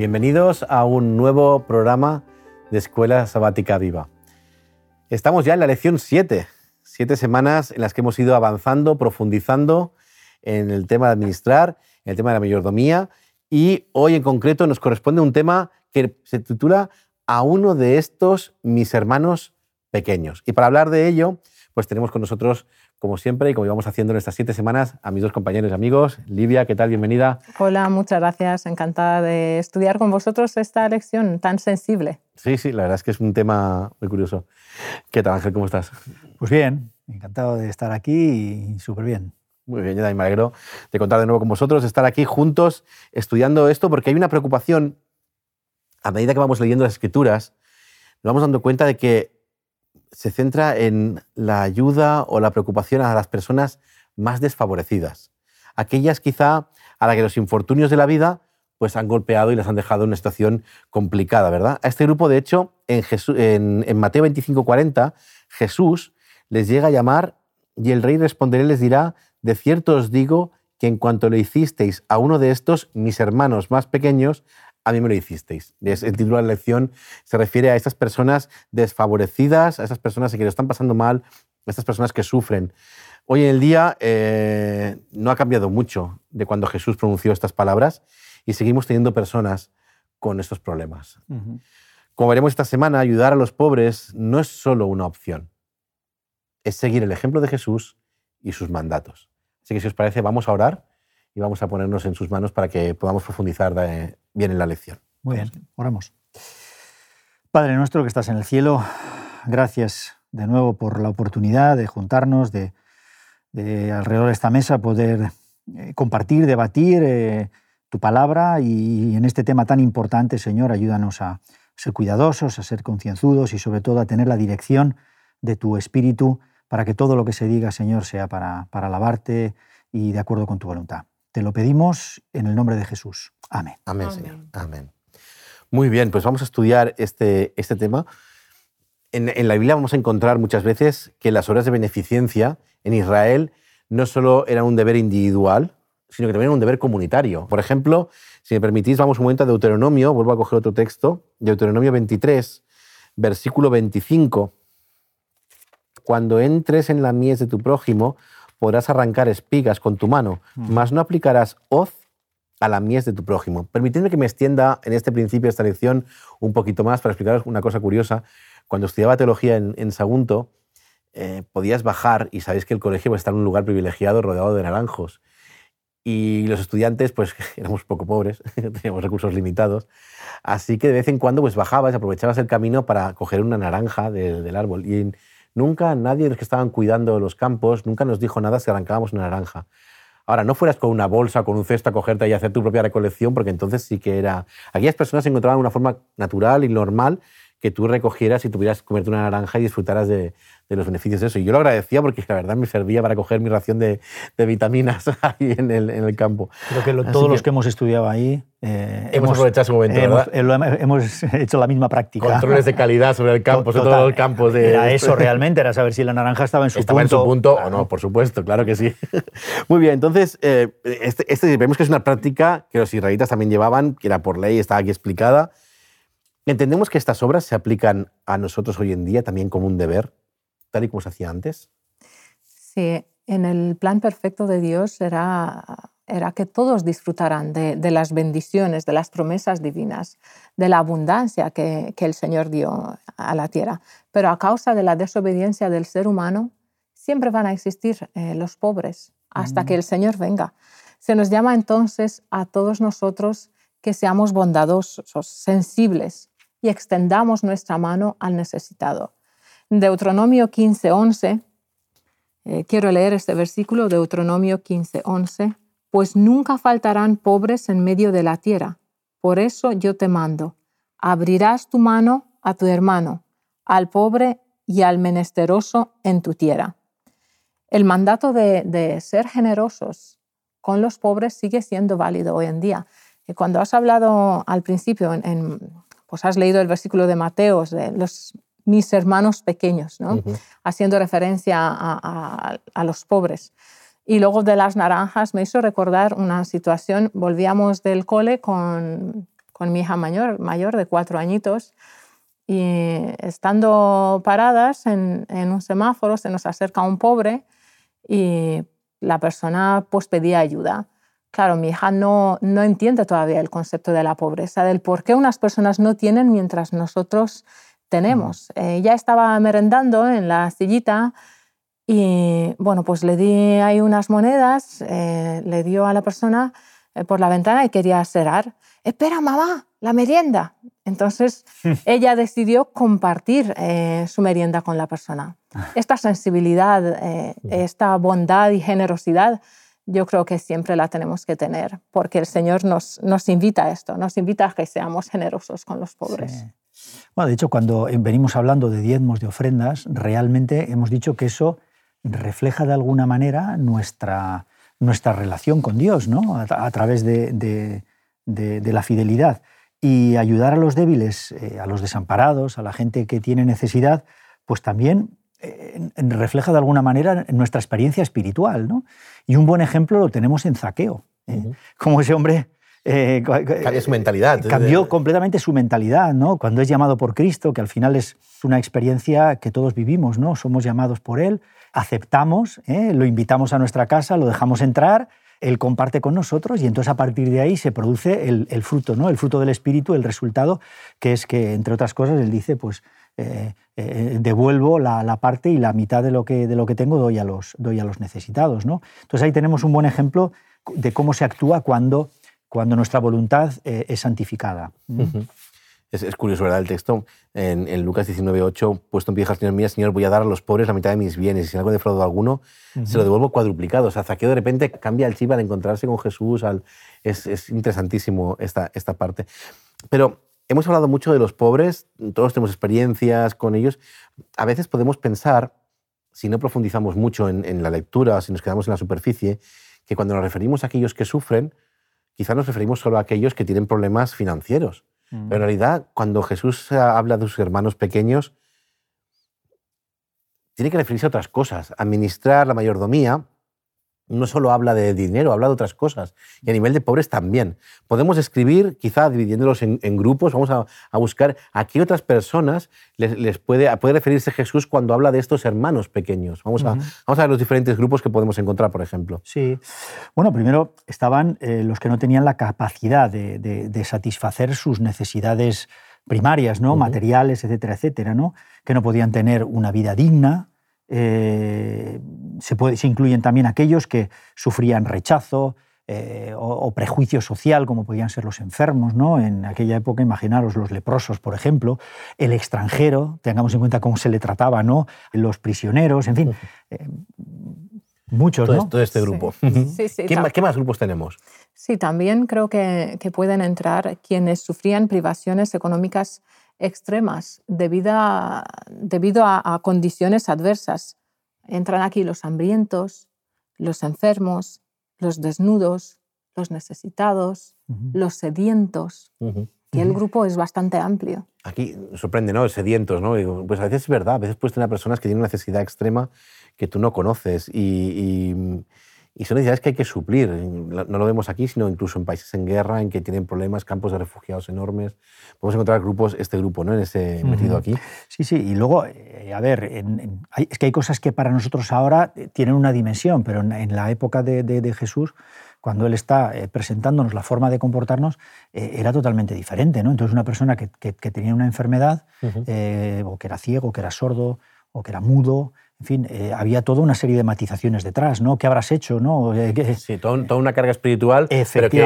Bienvenidos a un nuevo programa de Escuela Sabática Viva. Estamos ya en la lección 7, siete semanas en las que hemos ido avanzando, profundizando en el tema de administrar, en el tema de la mayordomía y hoy en concreto nos corresponde un tema que se titula A uno de estos mis hermanos pequeños. Y para hablar de ello, pues tenemos con nosotros como siempre y como íbamos haciendo en estas siete semanas, a mis dos compañeros y amigos. Livia, ¿qué tal? Bienvenida. Hola, muchas gracias. Encantada de estudiar con vosotros esta lección tan sensible. Sí, sí, la verdad es que es un tema muy curioso. ¿Qué tal, Ángel? ¿Cómo estás? Pues bien, encantado de estar aquí y súper bien. Muy bien, yo también me alegro de contar de nuevo con vosotros, de estar aquí juntos estudiando esto, porque hay una preocupación, a medida que vamos leyendo las escrituras, nos vamos dando cuenta de que se centra en la ayuda o la preocupación a las personas más desfavorecidas, aquellas quizá a las que los infortunios de la vida pues han golpeado y les han dejado en una situación complicada, ¿verdad? A este grupo, de hecho, en, en, en Mateo 25:40, Jesús les llega a llamar y el rey responderé les dirá, de cierto os digo que en cuanto lo hicisteis a uno de estos, mis hermanos más pequeños, a mí me lo hicisteis. El título de la lección se refiere a estas personas desfavorecidas, a estas personas que lo están pasando mal, a estas personas que sufren. Hoy en el día eh, no ha cambiado mucho de cuando Jesús pronunció estas palabras y seguimos teniendo personas con estos problemas. Como veremos esta semana, ayudar a los pobres no es solo una opción, es seguir el ejemplo de Jesús y sus mandatos. Así que si os parece, vamos a orar y vamos a ponernos en sus manos para que podamos profundizar bien en la lección. Muy bien, oramos. Padre nuestro que estás en el cielo, gracias de nuevo por la oportunidad de juntarnos, de, alrededor de esta mesa poder eh, compartir, debatir eh, tu palabra y, en este tema tan importante, Señor, ayúdanos a ser cuidadosos, a ser concienzudos y sobre todo a tener la dirección de tu espíritu para que todo lo que se diga, Señor, sea para, para alabarte y de acuerdo con tu voluntad. Te lo pedimos en el nombre de Jesús. Amén. Amén, Señor. Amén. Muy bien, pues vamos a estudiar este, este tema. En, la Biblia vamos a encontrar muchas veces que las obras de beneficencia en Israel no solo eran un deber individual, sino que también era un deber comunitario. Por ejemplo, si me permitís, vamos un momento a Deuteronomio, vuelvo a coger otro texto, Deuteronomio 23, versículo 25. Cuando entres en la mies de tu prójimo, podrás arrancar espigas con tu mano, mm. mas no aplicarás hoz a la mies de tu prójimo. Permitidme que me extienda en este principio esta lección un poquito más para explicaros una cosa curiosa. Cuando estudiaba teología en, Sagunto, eh, podías bajar y sabéis que el colegio está en un lugar privilegiado rodeado de naranjos. Y los estudiantes, pues éramos poco pobres, teníamos recursos limitados, así que de vez en cuando pues bajabas, aprovechabas el camino para coger una naranja del árbol. Y Nunca nadie de los que estaban cuidando los campos, nunca nos dijo nada si arrancábamos una naranja. Ahora, no fueras con una bolsa, con un cesto a cogerte y hacer tu propia recolección, porque entonces sí que era... Aquellas personas encontraban una forma natural y normal que tú recogieras y tuvieras comerte una naranja y disfrutaras de, de los beneficios de eso. Y yo lo agradecía porque la verdad me servía para coger mi ración de, de vitaminas ahí en el, en el, campo. Creo que todos los que hemos estudiado ahí eh, hemos, aprovechado ese momento, hemos, ¿verdad? hemos, hecho la misma práctica. Controles de calidad sobre el campo, sobre todo el campo. De... Era eso realmente, era saber si la naranja estaba en su estaba punto. en su punto o no, por supuesto, claro que sí. Muy bien, entonces, eh, este, este, vemos que es una práctica que los israelitas también llevaban, que era por ley, estaba aquí explicada. Entendemos que estas obras se aplican a nosotros hoy en día también como un deber tal y como se hacía antes? Sí, en el plan perfecto de Dios era, era que todos disfrutaran de, las bendiciones, de las promesas divinas, de la abundancia que, el Señor dio a la tierra. Pero a causa de la desobediencia del ser humano, siempre van a existir eh, los pobres hasta que mm. el Señor venga. Se nos llama entonces a todos nosotros que seamos bondadosos, sensibles y extendamos nuestra mano al necesitado. Deuteronomio 15:11, eh, quiero leer este versículo, Deuteronomio 15:11, pues nunca faltarán pobres en medio de la tierra. Por eso yo te mando, abrirás tu mano a tu hermano, al pobre y al menesteroso en tu tierra. El mandato de, ser generosos con los pobres sigue siendo válido hoy en día. Y cuando has hablado al principio, pues has leído el versículo de Mateos, de los mis hermanos pequeños, ¿no? haciendo referencia a, los pobres. Y luego de las naranjas me hizo recordar una situación, volvíamos del cole con, con mi hija mayor, mayor de cuatro añitos y estando paradas en, en, un semáforo se nos acerca un pobre y la persona pues pedía ayuda. Claro, mi hija no, no entiende todavía el concepto de la pobreza, del por qué unas personas no tienen mientras nosotros tenemos. ella estaba merendando en la sillita y bueno, pues le di ahí unas monedas, eh, le dio a la persona eh, por la ventana y quería cerrar. Espera, mamá, la merienda. Entonces ella decidió compartir eh, su merienda con la persona. Ah. Esta sensibilidad, esta bondad y generosidad, yo creo que siempre la tenemos que tener, porque el Señor nos, nos invita a esto, nos invita a que seamos generosos con los pobres. Bueno, de hecho, cuando venimos hablando de diezmos, de ofrendas, realmente hemos dicho que eso refleja de alguna manera nuestra, nuestra relación con Dios, ¿no? a, través de, la fidelidad. Y ayudar a los débiles, eh, a los desamparados, a la gente que tiene necesidad, pues también eh, refleja de alguna manera nuestra experiencia espiritual. ¿no? Y un buen ejemplo lo tenemos en Zaqueo, ¿eh? como ese hombre eh, Cambia su mentalidad. Cambió completamente su mentalidad, ¿no? Cuando es llamado por Cristo, que al final es una experiencia que todos vivimos, ¿no? Somos llamados por Él, aceptamos, ¿eh? lo invitamos a nuestra casa, lo dejamos entrar, Él comparte con nosotros y entonces a partir de ahí se produce el, fruto, ¿no? El fruto del Espíritu, el resultado, que es que, entre otras cosas, Él dice, pues, eh, devuelvo la, parte y la mitad de lo que, de lo que tengo doy a, los, doy a los necesitados, ¿no? Entonces ahí tenemos un buen ejemplo de cómo se actúa cuando cuando nuestra voluntad eh, es santificada. es, curioso, ¿verdad? El texto en, en Lucas 19.8, puesto en pie, Señor mío, Señor, voy a dar a los pobres la mitad de mis bienes, y si algo defraudo alguno, se lo devuelvo cuadruplicado. O sea, Zaqueo de repente cambia el chip al encontrarse con Jesús. Al... Es, es, interesantísimo esta, esta parte. Pero hemos hablado mucho de los pobres, todos tenemos experiencias con ellos. A veces podemos pensar, si no profundizamos mucho en, en la lectura, si nos quedamos en la superficie, que cuando nos referimos a aquellos que sufren, quizás nos referimos solo a aquellos que tienen problemas financieros. Pero en mm. realidad, cuando Jesús habla de sus hermanos pequeños, tiene que referirse a otras cosas. Administrar la mayordomía no solo habla de dinero, habla de otras cosas. Y a nivel de pobres también. Podemos escribir, quizá dividiéndolos en, grupos, vamos a, buscar a qué otras personas les, puede, puede, referirse Jesús cuando habla de estos hermanos pequeños. Vamos, a, vamos a ver los diferentes grupos que podemos encontrar, por ejemplo. Sí. Bueno, primero estaban eh, los que no tenían la capacidad de, satisfacer sus necesidades primarias, ¿no? materiales, etcétera, etcétera, ¿no? que no podían tener una vida digna, eh, se, puede, se, incluyen también aquellos que sufrían rechazo eh, o, prejuicio social, como podían ser los enfermos, ¿no? En aquella época, imaginaros los leprosos, por ejemplo, el extranjero, tengamos en cuenta cómo se le trataba, ¿no? Los prisioneros, en fin. Eh, muchos, todo, ¿no? Todo este grupo. ¿Qué, más, grupos tenemos? Sí, también creo que, que pueden entrar quienes sufrían privaciones económicas extremas debido a, debido a, condiciones adversas. Entran aquí los hambrientos, los enfermos, los desnudos, los necesitados, los sedientos. Y el grupo es bastante amplio. Aquí sorprende, ¿no? Sedientos, ¿no? Pues a veces es verdad, a veces puedes tener personas que tienen una necesidad extrema que tú no conoces y y son necesidades que hay que suplir. No lo vemos aquí, sino incluso en países en guerra, en que tienen problemas, campos de refugiados enormes. Podemos encontrar grupos, este grupo, ¿no? En ese metido aquí. Sí, sí. Y luego, eh, a ver, es que hay cosas que para nosotros ahora eh, tienen una dimensión, pero en, la época de, Jesús, cuando él está eh, presentándonos la forma de comportarnos, era totalmente diferente, ¿no? Entonces, una persona que, tenía una enfermedad, o que era ciego, que era sordo, o que era mudo, en fin, eh, había toda una serie de matizaciones detrás, ¿no? ¿Qué habrás hecho? ¿no? Eh, sí, toda, una carga espiritual, pero que,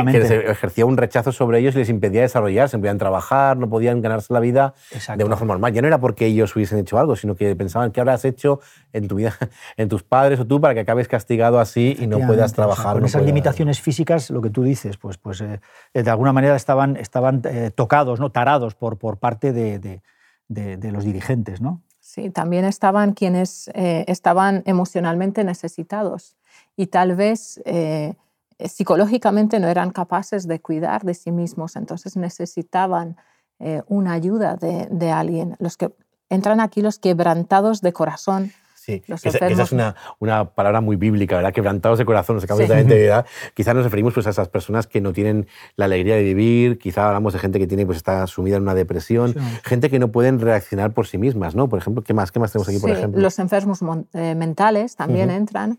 ejercía un rechazo sobre ellos y les impedía desarrollarse, no podían trabajar, no podían ganarse la vida de una forma normal. Ya no era porque ellos hubiesen hecho algo, sino que pensaban qué habrás hecho en tu vida, en tus padres o tú para que acabes castigado así y no puedas trabajar. con esas limitaciones físicas, lo que tú dices, pues, pues eh, de alguna manera estaban, estaban tocados, ¿no? tarados por, por parte de, de, de los dirigentes, ¿no? Sí, también estaban quienes eh, estaban emocionalmente necesitados y tal vez eh, psicológicamente no eran capaces de cuidar de sí mismos, entonces necesitaban eh, una ayuda de, alguien. Los que entran aquí los quebrantados de corazón, Sí, esa, es una, una, palabra muy bíblica, ¿verdad? Quebrantados de corazón, nos acabamos sí. de verdad. Quizás nos referimos pues, a esas personas que no tienen la alegría de vivir, quizá hablamos de gente que tiene, pues, está sumida en una depresión, gente que no pueden reaccionar por sí mismas, ¿no? Por ejemplo, ¿qué más, qué más tenemos aquí, por ejemplo? Los enfermos eh, mentales también entran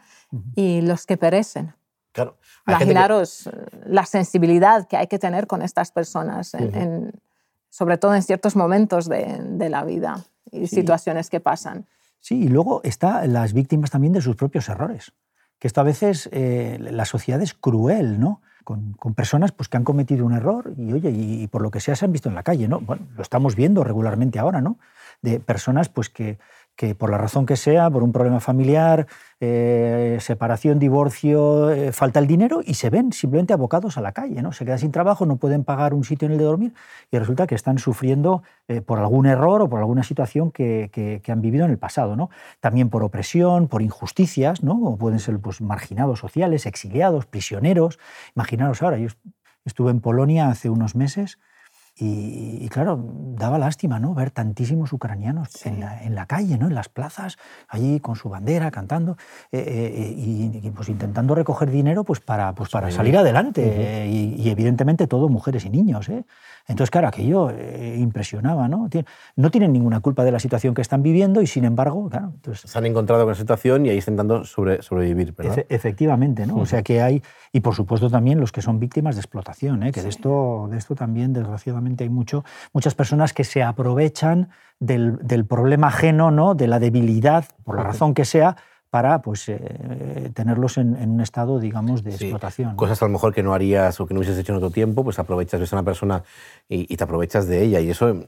y los que perecen. Claro. Imaginaros la sensibilidad que hay que tener con estas personas, en, sobre todo en ciertos momentos de, de la vida y situaciones que pasan. Sí, y luego están las víctimas también de sus propios errores. Que esto a veces eh, la sociedad es cruel, ¿no? Con, con, personas pues, que han cometido un error y, oye, y, por lo que sea se han visto en la calle, ¿no? Bueno, lo estamos viendo regularmente ahora, ¿no? De personas pues, que, que por la razón que sea, por un problema familiar, eh, separación, divorcio, eh, falta el dinero y se ven simplemente abocados a la calle, ¿no? Se quedan sin trabajo, no pueden pagar un sitio en el de dormir y resulta que están sufriendo eh, por algún error o por alguna situación que, que, han vivido en el pasado, ¿no? También por opresión, por injusticias, ¿no? O pueden ser pues, marginados sociales, exiliados, prisioneros. Imaginaros ahora, yo estuve en Polonia hace unos meses y, claro, daba lástima ¿no? ver tantísimos ucranianos en, la, en, la, calle, ¿no? en las plazas, allí con su bandera, cantando eh, eh, y, pues intentando recoger dinero pues para, pues para salir adelante. y, evidentemente todo mujeres y niños. ¿eh? Entonces, claro, aquello eh, impresionaba, ¿no? No tienen ninguna culpa de la situación que están viviendo y, sin embargo, claro... Entonces, Se han encontrado con la situación y ahí intentando sobre, sobrevivir, ¿verdad? efectivamente, ¿no? O sea que hay... Y, por supuesto, también los que son víctimas de explotación, ¿eh? que de, esto, de esto también, desgraciadamente, hay mucho, muchas personas que se aprovechan del, del problema ajeno, ¿no? De la debilidad, por la razón que sea, para pues, eh, tenerlos en, un estado, digamos, de explotación. Cosas a lo mejor que no harías o que no hubieses hecho en otro tiempo, pues aprovechas, ves a una persona y, y te aprovechas de ella. Y eso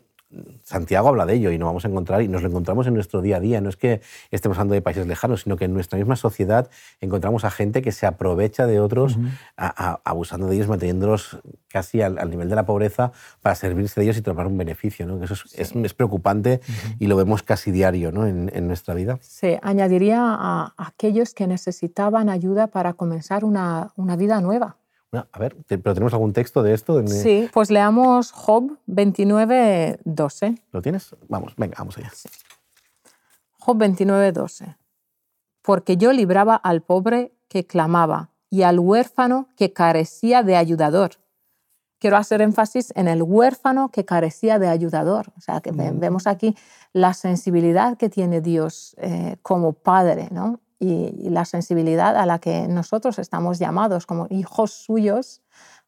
Santiago habla de ello y nos vamos a encontrar y nos lo encontramos en nuestro día a día. No es que estemos hablando de países lejanos, sino que en nuestra misma sociedad encontramos a gente que se aprovecha de otros, abusando de ellos, manteniéndolos casi al, nivel de la pobreza para servirse de ellos y tomar un beneficio. ¿no? Eso es, es, preocupante y lo vemos casi diario ¿no? en, en, nuestra vida. Sí, añadiría a aquellos que necesitaban ayuda para comenzar una, una vida nueva a ver, ¿pero tenemos algún texto de esto? Sí, pues leamos Job 29, 12. ¿Lo tienes? Vamos, venga, vamos allá. Job 29, 12. Porque yo libraba al pobre que clamaba y al huérfano que carecía de ayudador. Quiero hacer énfasis en el huérfano que carecía de ayudador. O sea, que mm. vemos aquí la sensibilidad que tiene Dios eh, como padre, ¿no? Y, la sensibilidad a la que nosotros estamos llamados como hijos suyos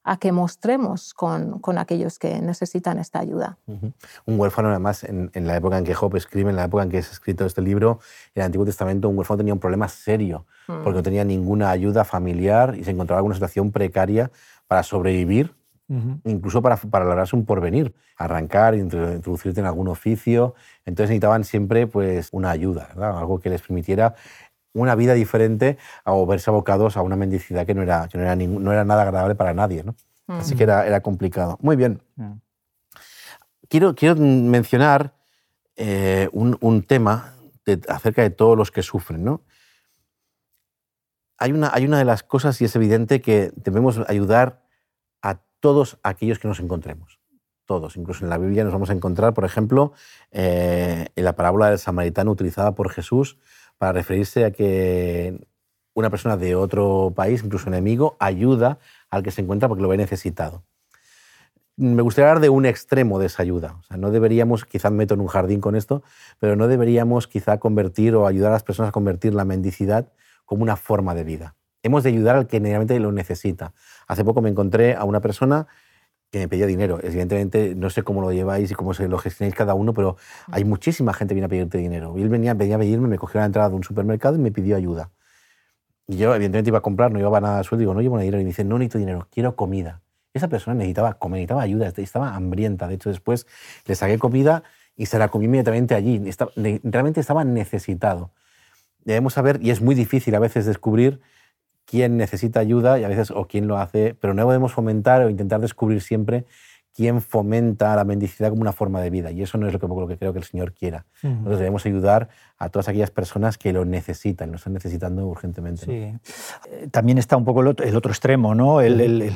a que mostremos con, con aquellos que necesitan esta ayuda. Un huérfano, además, en, la época en que Job escribe, en la época en que es escrito este libro, en el Antiguo Testamento, un huérfano tenía un problema serio, mm. porque no tenía ninguna ayuda familiar y se encontraba en una situación precaria para sobrevivir, incluso para, para lograrse un porvenir, arrancar, introducirte en algún oficio. Entonces necesitaban siempre pues, una ayuda, algo que les permitiera una vida diferente o verse abocados a una mendicidad que no era, que no era, no era nada agradable para nadie. ¿no? Así que era, era, complicado. Muy bien. Quiero, quiero mencionar eh, un, un, tema acerca de todos los que sufren. ¿no? Hay, una, hay una de las cosas y es evidente que debemos ayudar a todos aquellos que nos encontremos. Todos. Incluso en la Biblia nos vamos a encontrar, por ejemplo, eh, en la parábola del samaritano utilizada por Jesús para referirse a que una persona de otro país, incluso enemigo, ayuda al que se encuentra porque lo ve necesitado. Me gustaría hablar de un extremo de esa ayuda. O sea, no deberíamos, quizás meto en un jardín con esto, pero no deberíamos quizá convertir o ayudar a las personas a convertir la mendicidad como una forma de vida. Hemos de ayudar al que realmente lo necesita. Hace poco me encontré a una persona que me pedía dinero. Evidentemente, no sé cómo lo lleváis y cómo se lo gestionáis cada uno, pero hay muchísima gente que viene a pedirte dinero. Y él venía, venía a pedirme, me cogió la entrada de un supermercado y me pidió ayuda. Y yo, evidentemente, iba a comprar, no llevaba nada de sueldo, digo, no llevo nada dinero. Y me dice, no necesito dinero, quiero comida. Esa persona necesitaba comer, necesitaba ayuda, estaba hambrienta. De hecho, después le saqué comida y se la comí inmediatamente allí. realmente estaba necesitado. Debemos saber, y es muy difícil a veces descubrir quién necesita ayuda y a veces o quién lo hace, pero no podemos fomentar o intentar descubrir siempre quién fomenta la mendicidad como una forma de vida. Y eso no es lo que, lo que creo que el Señor quiera. Nosotros debemos ayudar a todas aquellas personas que lo necesitan, lo están necesitando urgentemente. Sí. Eh, también está un poco el otro, extremo, ¿no? El,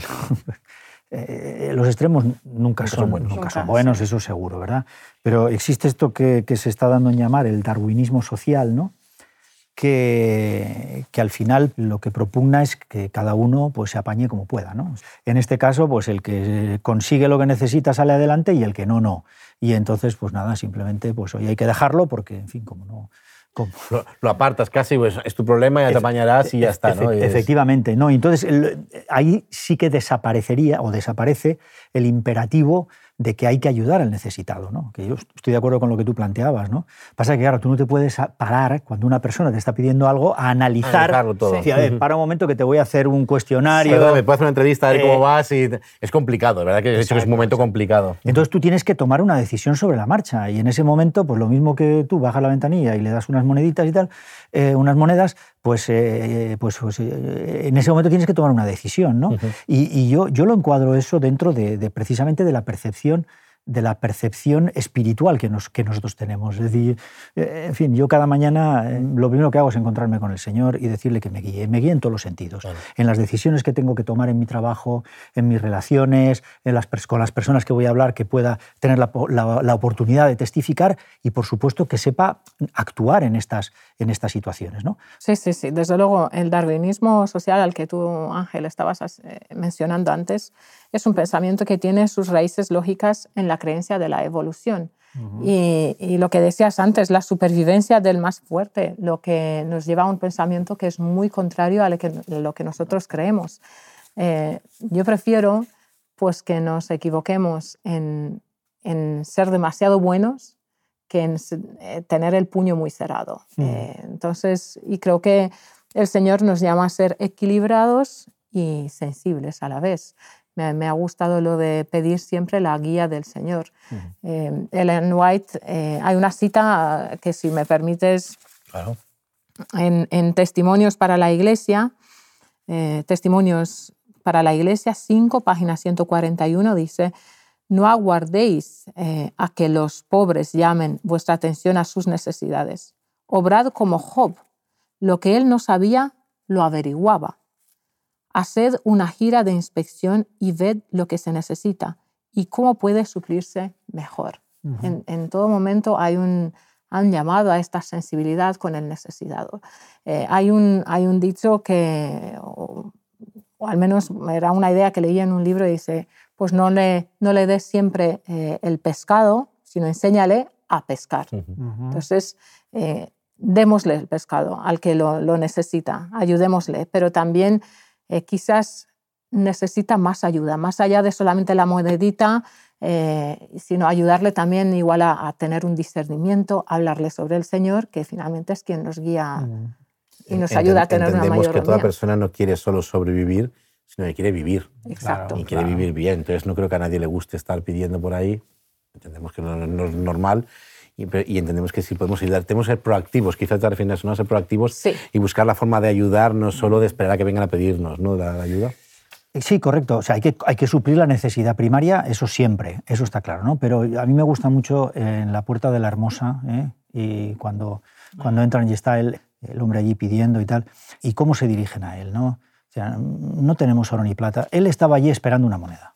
eh, los extremos nunca, son, buenos, nunca son buenos, eso seguro, ¿verdad? Pero existe esto que, que, se está dando en llamar el darwinismo social, ¿no? Que, que, al final lo que propugna es que cada uno pues, se apañe como pueda. ¿no? En este caso, pues el que consigue lo que necesita sale adelante y el que no, no. Y entonces, pues nada, simplemente pues hoy hay que dejarlo porque, en fin, como no... Lo, apartas casi, pues es tu problema, ya te apañarás y ya está. ¿no? efectivamente, no. Entonces ahí sí que desaparecería o desaparece el imperativo de que hay que ayudar al necesitado, ¿no? que yo estoy de acuerdo con lo que tú planteabas. ¿no? Pasa que, claro, tú no te puedes parar cuando una persona te está pidiendo algo a analizar. todo. para un momento que te voy a hacer un cuestionario. me puedo hacer una entrevista, a ver cómo eh, vas. Y es complicado, ¿verdad? Que, es un momento complicado. Entonces tú tienes que tomar una decisión sobre la marcha y en ese momento, pues lo mismo que tú bajas la ventanilla y le das unas moneditas y tal, eh, unas monedas, pues, eh, pues, pues en ese momento tienes que tomar una decisión. ¿no? y, yo, yo lo encuadro eso dentro de precisamente de la percepción de la percepción espiritual que, nos, que nosotros tenemos. Es decir, eh, en fin, yo cada mañana eh, lo primero que hago es encontrarme con el Señor y decirle que me guíe. Me guíe en todos los sentidos. En las decisiones que tengo que tomar en mi trabajo, en mis relaciones, en las, con las personas que voy a hablar, que pueda tener la, la, oportunidad de testificar y, por supuesto, que sepa actuar en estas, en estas situaciones. ¿no? Sí, sí, sí. Desde luego, el darwinismo social al que tú, Ángel, estabas eh, mencionando antes, es un pensamiento que tiene sus raíces lógicas en la creencia de la evolución. y, lo que decías antes, la supervivencia del más fuerte, lo que nos lleva a un pensamiento que es muy contrario a lo que, lo que nosotros creemos. Eh, yo prefiero pues, que nos equivoquemos en, en ser demasiado buenos que en eh, tener el puño muy cerrado. Eh, entonces, y creo que el Señor nos llama a ser equilibrados y sensibles a la vez me, ha gustado lo de pedir siempre la guía del Señor. Eh, Ellen White, eh, hay una cita que si me permites, en, Testimonios para la Iglesia, eh, Testimonios para la Iglesia 5, página 141, dice, no aguardéis a que los pobres llamen vuestra atención a sus necesidades. Obrad como Job. Lo que él no sabía, lo averiguaba Haced una gira de inspección y ved lo que se necesita y cómo puede suplirse mejor. en, todo momento hay un, han llamado a esta sensibilidad con el necesitado. Eh, hay, un, hay un dicho que, o, al menos era una idea que leía en un libro, dice, pues no le, no le des siempre eh, el pescado, sino enséñale a pescar. Entonces, eh, démosle el pescado al que lo, lo necesita, ayudémosle, pero también eh, quizás necesita más ayuda, más allá de solamente la monedita, eh, sino ayudarle también igual a, tener un discernimiento, hablarle sobre el Señor, que finalmente es quien nos guía mm. y nos ayuda a tener una mayor Entendemos que toda persona no quiere solo sobrevivir, sino que quiere vivir. Exacto. Y quiere vivir bien. Entonces no creo que a nadie le guste estar pidiendo por ahí. Entendemos que no, es normal y, entendemos que sí podemos ayudar. Tenemos que ser proactivos, quizás te refieres a ¿no? ser proactivos y buscar la forma de ayudar, no solo de esperar a que vengan a pedirnos ¿no? la, ayuda. Sí, correcto. O sea, hay que, hay que suplir la necesidad primaria, eso siempre, eso está claro, ¿no? Pero a mí me gusta mucho en la puerta de la hermosa, ¿eh? y cuando, cuando entran y está el, el hombre allí pidiendo y tal, y cómo se dirigen a él, ¿no? O sea, no tenemos oro ni plata. Él estaba allí esperando una moneda.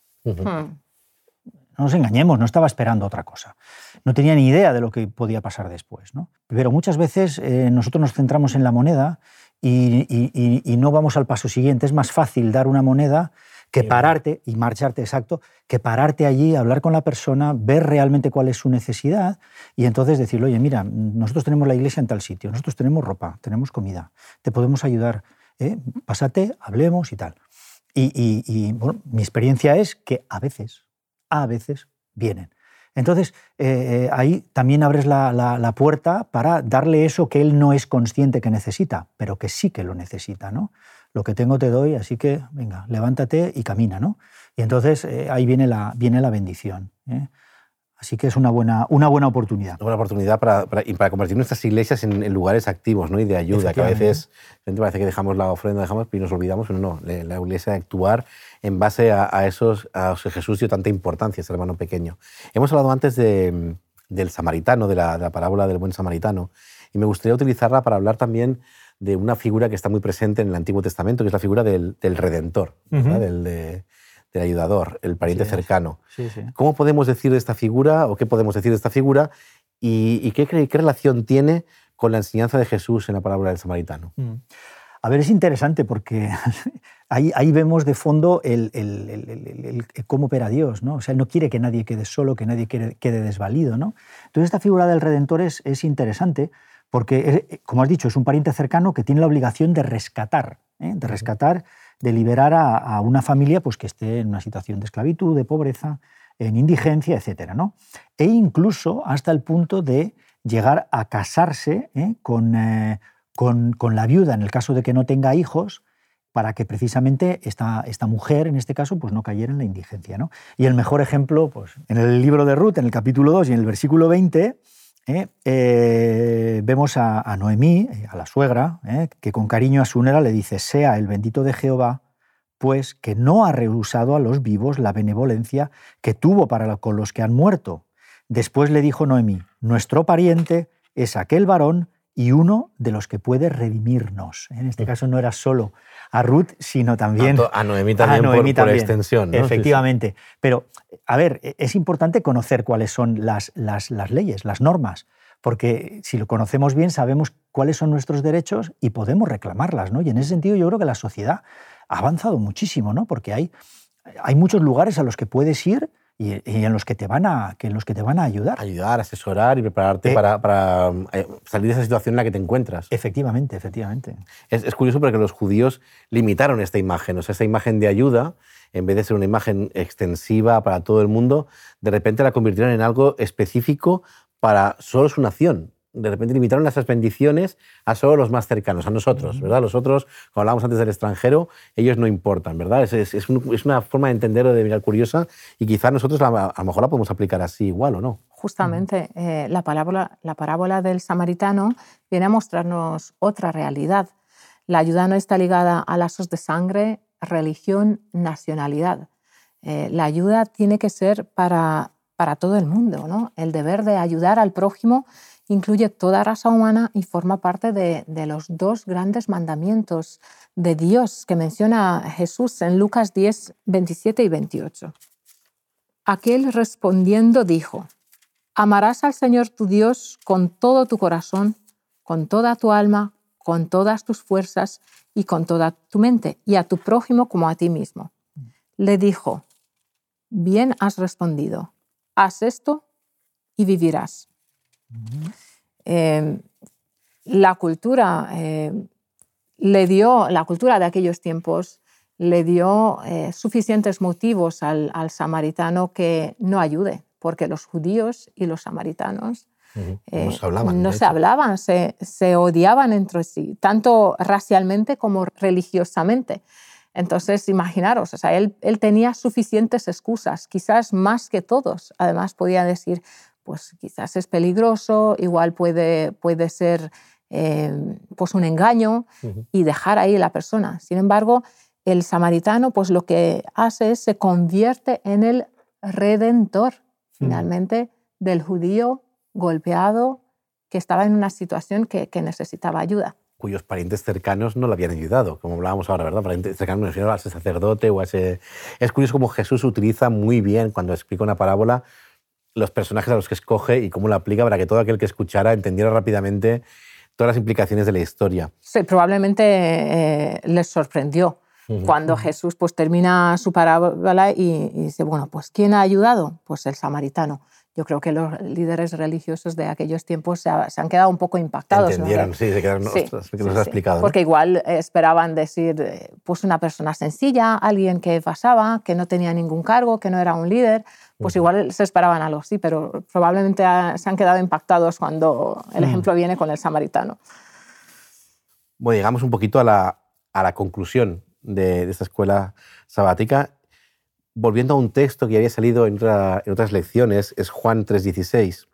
No nos engañemos, no estaba esperando otra cosa. No tenía ni idea de lo que podía pasar después. ¿no? Pero muchas veces eh, nosotros nos centramos en la moneda y, no vamos al paso siguiente. Es más fácil dar una moneda que pararte y marcharte, exacto, que pararte allí, hablar con la persona, ver realmente cuál es su necesidad y entonces decirle, oye, mira, nosotros tenemos la iglesia en tal sitio, nosotros tenemos ropa, tenemos comida, te podemos ayudar, ¿eh? pásate, hablemos y tal. Y, bueno, mi experiencia es que a veces a veces vienen. Entonces, eh, eh, ahí también abres la, puerta para darle eso que él no es consciente que necesita, pero que sí que lo necesita, ¿no? Lo que tengo te doy, así que, venga, levántate y camina, ¿no? Y entonces eh, ahí viene la, viene la bendición. Así que es una buena, una buena oportunidad. Una buena oportunidad para, para, convertir nuestras iglesias en, lugares activos ¿no? y de ayuda, que a veces parece que dejamos la ofrenda dejamos, y nos olvidamos, pero no, la iglesia de actuar en base a, esos, a Jesús dio tanta importancia, ese hermano pequeño. Hemos hablado antes de, del samaritano, de la, parábola del buen samaritano, y me gustaría utilizarla para hablar también de una figura que está muy presente en el Antiguo Testamento, que es la figura del, Redentor, del, de, del ayudador, el pariente cercano. ¿Cómo podemos decir de esta figura o qué podemos decir de esta figura y, qué, qué, relación tiene con la enseñanza de Jesús en la parábola del samaritano? Mm. A ver, es interesante porque ahí, ahí vemos de fondo el, el, el, cómo opera Dios, ¿no? O sea, Él no quiere que nadie quede solo, que nadie quede, quede desvalido, ¿no? Entonces, esta figura del Redentor es, es interesante porque, como has dicho, es un pariente cercano que tiene la obligación de rescatar, ¿eh? de rescatar, de liberar a, una familia pues, que esté en una situación de esclavitud, de pobreza, en indigencia, etc. ¿no? E incluso hasta el punto de llegar a casarse ¿eh? con, eh, con, con, la viuda en el caso de que no tenga hijos, para que precisamente esta, esta mujer, en este caso, pues no cayera en la indigencia. ¿no? Y el mejor ejemplo, pues, en el libro de Ruth, en el capítulo 2 y en el versículo 20, ¿eh? Eh, vemos a, Noemí, eh, a la suegra, que con cariño a su nera le dice, sea el bendito de Jehová, pues que no ha rehusado a los vivos la benevolencia que tuvo para con los que han muerto. Después le dijo Noemí, nuestro pariente es aquel varón y uno de los que puede redimirnos. En este caso no era solo a Ruth, sino también a, Noemí también, a Noemí por, también. por, extensión. ¿no? Efectivamente. Pero, a ver, e, es importante conocer cuáles son las, las, las leyes, las normas, porque si lo conocemos bien sabemos cuáles son nuestros derechos y podemos reclamarlas. ¿no? Y en ese sentido yo creo que la sociedad ha avanzado muchísimo, ¿no? porque hay, hay muchos lugares a los que puedes ir y, en los que te van a que en los que te van a ayudar. Ayudar asesorar y prepararte eh, para, para, eh, salir de esa situación en la que te encuentras. Efectivamente efectivamente. Es, es, curioso porque los judíos limitaron esta imagen o sea esta imagen de ayuda en vez de ser una imagen extensiva para todo el mundo de repente la convirtieron en algo específico para solo su nación de repente limitaron esas bendiciones a solo los más cercanos, a nosotros, ¿verdad? Los otros, como hablábamos antes del extranjero, ellos no importan, ¿verdad? Es, es, es, un, es una forma de entender o de mirar curiosa y quizás nosotros a, a, lo mejor la podemos aplicar así igual o no. Justamente, eh, la, parábola, la parábola del samaritano viene a mostrarnos otra realidad. La ayuda no está ligada a lazos de sangre, religión, nacionalidad. Eh, la ayuda tiene que ser para, para todo el mundo, ¿no? El deber de ayudar al prójimo incluye toda raza humana y forma parte de, los dos grandes mandamientos de Dios que menciona Jesús en Lucas 10, 27 y 28. Aquel respondiendo dijo, amarás al Señor tu Dios con todo tu corazón, con toda tu alma, con todas tus fuerzas y con toda tu mente, y a tu prójimo como a ti mismo. Le dijo, bien has respondido, haz esto y vivirás. Eh, la cultura eh, le dio, la cultura de aquellos tiempos le dio eh, suficientes motivos al, al, samaritano que no ayude, porque los judíos y los samaritanos no se hablaban, no se, hablaban se, se, odiaban entre sí, tanto racialmente como religiosamente. Entonces, imaginaros, o sea, él, él tenía suficientes excusas, quizás más que todos. Además, podía decir, pues quizás es peligroso, igual puede, puede ser eh, pues un engaño y dejar ahí a la persona. Sin embargo, el samaritano pues lo que hace es se convierte en el redentor finalmente del judío golpeado que estaba en una situación que, que, necesitaba ayuda. Cuyos parientes cercanos no le habían ayudado, como hablábamos ahora, ¿verdad? Parientes cercanos, a ese sacerdote o a ese... Es curioso cómo Jesús utiliza muy bien, cuando explica una parábola, los personajes a los que escoge y cómo lo aplica para que todo aquel que escuchara entendiera rápidamente todas las implicaciones de la historia. Sí, probablemente eh, les sorprendió cuando Jesús pues, termina su parábola y, y, dice, bueno, pues ¿quién ha ayudado? Pues el samaritano. Yo creo que los líderes religiosos de aquellos tiempos se, ha, se han quedado un poco impactados. Entendieron, ¿no? sí, se quedaron, sí, ostras, que sí, nos ha explicado. Porque igual esperaban decir, eh, pues una persona sencilla, alguien que pasaba, que no tenía ningún cargo, que no era un líder, pues igual se esperaban algo así, pero probablemente se han quedado impactados cuando el ejemplo viene con el samaritano. Bueno, llegamos un poquito a la, a la conclusión de, de, esta escuela sabática. Volviendo a un texto que había salido en, otra, en otras lecciones, es Juan 3:16.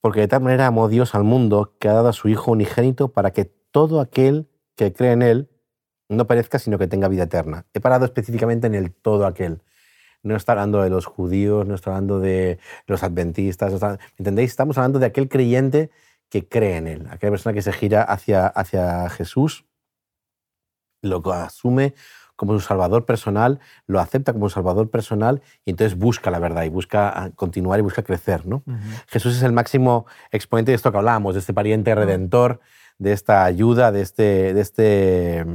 Porque de tal manera amó Dios al mundo que ha dado a su Hijo unigénito para que todo aquel que cree en Él no perezca, sino que tenga vida eterna. He parado específicamente en el todo aquel no está hablando de los judíos, no está hablando de los adventistas, ¿entendéis? Estamos hablando de aquel creyente que cree en Él, aquella persona que se gira hacia, hacia Jesús, lo asume como su salvador personal, lo acepta como su salvador personal y entonces busca la verdad y busca ah, continuar y busca crecer. ¿no? Jesús es el máximo exponente de esto que hablábamos, de este pariente redentor, de esta ayuda, de este, de este,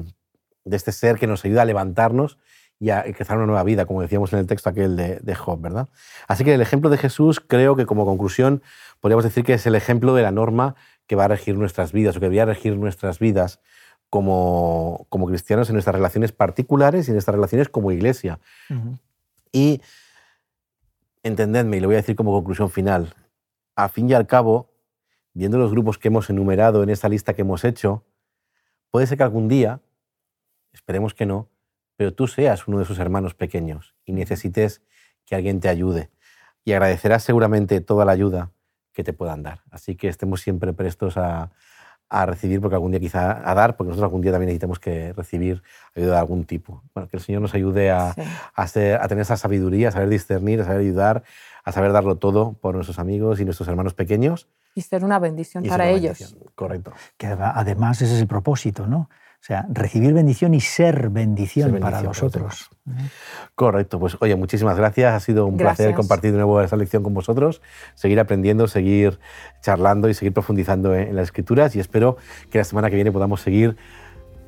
de este ser que nos ayuda a levantarnos y a crear una nueva vida, como decíamos en el texto aquel de, de Job, ¿verdad? Así que el ejemplo de Jesús creo que como conclusión podríamos decir que es el ejemplo de la norma que va a regir nuestras vidas o que debería regir nuestras vidas como, como cristianos en nuestras relaciones particulares y en nuestras relaciones como iglesia. Y entendedme, y lo voy a decir como conclusión final, a fin y al cabo, viendo los grupos que hemos enumerado en esta lista que hemos hecho, puede ser que algún día, esperemos que no, pero tú seas uno de sus hermanos pequeños y necesites que alguien te ayude. Y agradecerás seguramente toda la ayuda que te puedan dar. Así que estemos siempre prestos a, a recibir, porque algún día quizá a dar, porque nosotros algún día también necesitamos que recibir ayuda de algún tipo. Bueno, que el Señor nos ayude a, a, ser, a, tener esa sabiduría, a saber discernir, a saber ayudar, a saber darlo todo por nuestros amigos y nuestros hermanos pequeños. Y ser una bendición para ellos. Correcto. Que además ese es el propósito, ¿no? O sea, recibir bendición y ser bendición, para nosotros. Correcto, pues oye, muchísimas gracias. Ha sido un placer compartir de nuevo esta lección con vosotros, seguir aprendiendo, seguir charlando y seguir profundizando en, las escrituras y espero que la semana que viene podamos seguir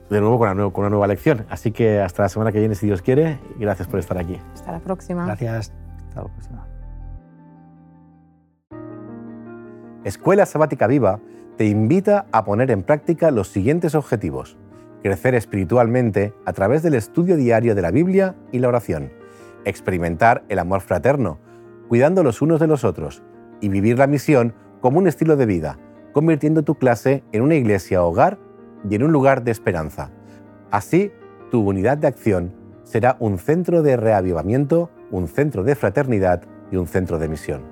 de nuevo con una, con una nueva lección. Así que hasta la semana que viene, si Dios quiere, y gracias por estar aquí. Hasta la próxima. Gracias. Hasta la próxima. Escuela Sabática Viva te invita a poner en práctica los siguientes objetivos crecer espiritualmente a través del estudio diario de la Biblia y la oración, experimentar el amor fraterno, cuidando los unos de los otros y vivir la misión como un estilo de vida, convirtiendo tu clase en una iglesia hogar y en un lugar de esperanza. Así, tu unidad de acción será un centro de reavivamiento, un centro de fraternidad y un centro de misión.